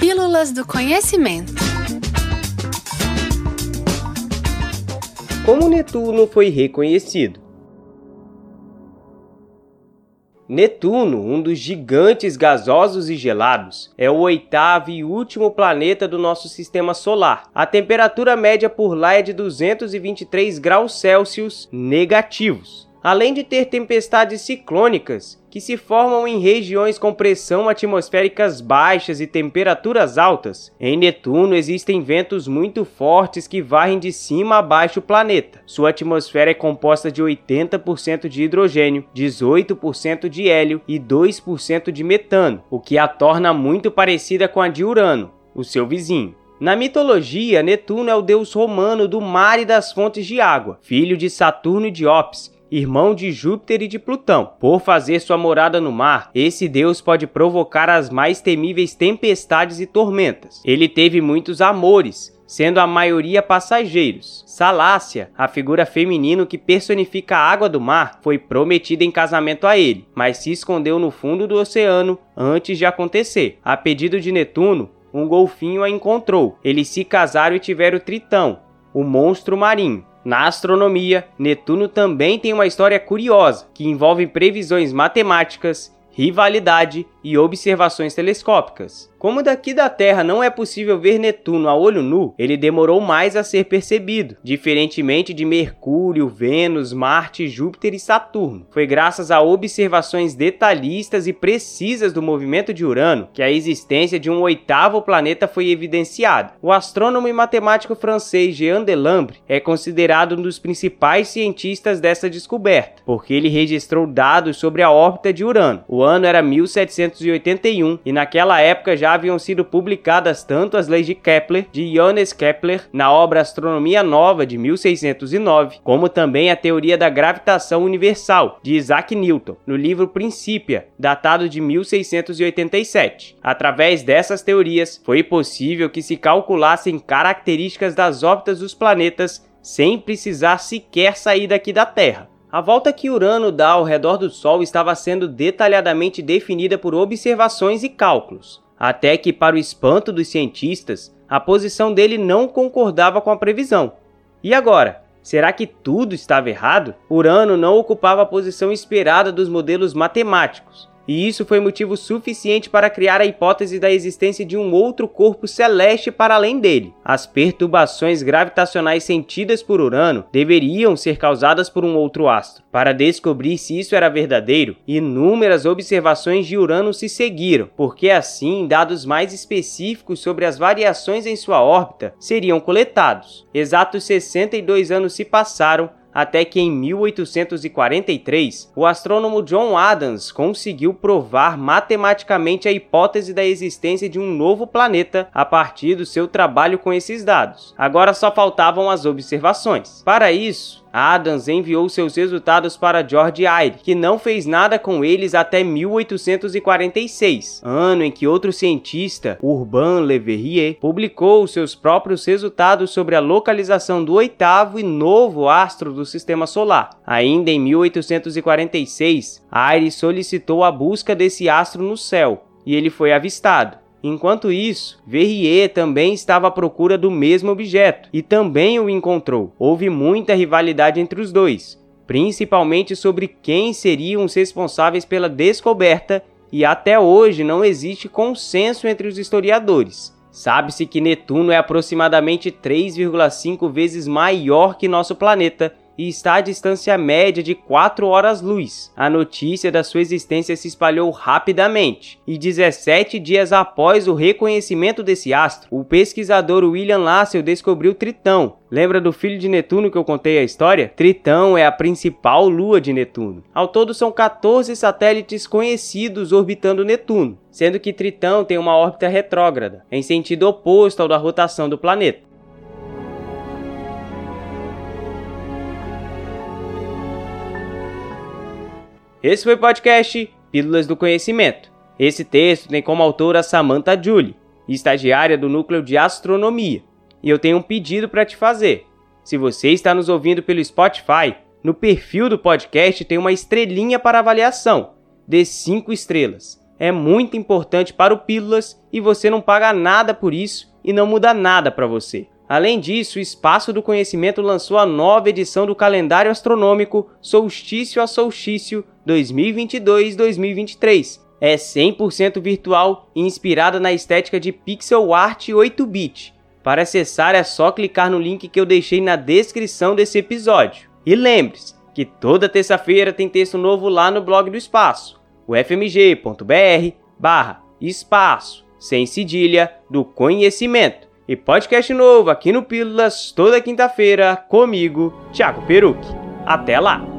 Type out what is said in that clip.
Pílulas do Conhecimento. Como Netuno foi reconhecido? Netuno, um dos gigantes gasosos e gelados, é o oitavo e último planeta do nosso sistema solar. A temperatura média por lá é de 223 graus Celsius negativos além de ter tempestades ciclônicas, que se formam em regiões com pressão atmosféricas baixas e temperaturas altas. Em Netuno existem ventos muito fortes que varrem de cima a baixo o planeta. Sua atmosfera é composta de 80% de hidrogênio, 18% de hélio e 2% de metano, o que a torna muito parecida com a de Urano, o seu vizinho. Na mitologia, Netuno é o deus romano do mar e das fontes de água, filho de Saturno e de Ops, irmão de Júpiter e de Plutão. Por fazer sua morada no mar, esse deus pode provocar as mais temíveis tempestades e tormentas. Ele teve muitos amores, sendo a maioria passageiros. Salácia, a figura feminino que personifica a água do mar, foi prometida em casamento a ele, mas se escondeu no fundo do oceano antes de acontecer. A pedido de Netuno, um golfinho a encontrou. Eles se casaram e tiveram Tritão, o monstro marinho. Na astronomia, Netuno também tem uma história curiosa que envolve previsões matemáticas, rivalidade e observações telescópicas. Como daqui da Terra não é possível ver Netuno a olho nu, ele demorou mais a ser percebido, diferentemente de Mercúrio, Vênus, Marte, Júpiter e Saturno. Foi graças a observações detalhistas e precisas do movimento de Urano que a existência de um oitavo planeta foi evidenciada. O astrônomo e matemático francês Jean Delambre é considerado um dos principais cientistas dessa descoberta, porque ele registrou dados sobre a órbita de Urano. O ano era 1781 e naquela época já haviam sido publicadas tanto as leis de Kepler, de Johannes Kepler, na obra Astronomia Nova de 1609, como também a teoria da gravitação universal de Isaac Newton, no livro Principia, datado de 1687. Através dessas teorias, foi possível que se calculassem características das órbitas dos planetas sem precisar sequer sair daqui da Terra. A volta que Urano dá ao redor do Sol estava sendo detalhadamente definida por observações e cálculos até que, para o espanto dos cientistas, a posição dele não concordava com a previsão. E agora? Será que tudo estava errado? Urano não ocupava a posição esperada dos modelos matemáticos e isso foi motivo suficiente para criar a hipótese da existência de um outro corpo celeste para além dele. As perturbações gravitacionais sentidas por Urano deveriam ser causadas por um outro astro. Para descobrir se isso era verdadeiro, inúmeras observações de Urano se seguiram, porque assim dados mais específicos sobre as variações em sua órbita seriam coletados. Exatos 62 anos se passaram até que em 1843 o astrônomo John Adams conseguiu provar matematicamente a hipótese da existência de um novo planeta a partir do seu trabalho com esses dados. Agora só faltavam as observações. Para isso, Adams enviou seus resultados para George Eyre, que não fez nada com eles até 1846, ano em que outro cientista, Urbain Le Verrier, publicou seus próprios resultados sobre a localização do oitavo e novo astro do sistema solar. Ainda em 1846, Eyre solicitou a busca desse astro no céu, e ele foi avistado. Enquanto isso, Verrier também estava à procura do mesmo objeto e também o encontrou. Houve muita rivalidade entre os dois, principalmente sobre quem seriam os responsáveis pela descoberta, e até hoje não existe consenso entre os historiadores. Sabe-se que Netuno é aproximadamente 3,5 vezes maior que nosso planeta e está à distância média de 4 horas-luz. A notícia da sua existência se espalhou rapidamente, e 17 dias após o reconhecimento desse astro, o pesquisador William Lassell descobriu Tritão. Lembra do filho de Netuno que eu contei a história? Tritão é a principal lua de Netuno. Ao todo são 14 satélites conhecidos orbitando Netuno, sendo que Tritão tem uma órbita retrógrada, em sentido oposto ao da rotação do planeta. Esse foi o podcast Pílulas do Conhecimento. Esse texto tem como autora Samantha Julie, estagiária do Núcleo de Astronomia. E eu tenho um pedido para te fazer. Se você está nos ouvindo pelo Spotify, no perfil do podcast tem uma estrelinha para avaliação. Dê 5 estrelas. é muito importante para o Pílulas e você não paga nada por isso e não muda nada para você. Além disso, o Espaço do Conhecimento lançou a nova edição do calendário astronômico Solstício a Solstício 2022-2023. É 100% virtual e inspirada na estética de pixel art 8-bit. Para acessar é só clicar no link que eu deixei na descrição desse episódio. E lembre-se que toda terça-feira tem texto novo lá no blog do Espaço, o fmg.br barra espaço, sem cedilha, do conhecimento. E podcast novo aqui no Pílulas toda quinta-feira comigo, Thiago Peruque. Até lá!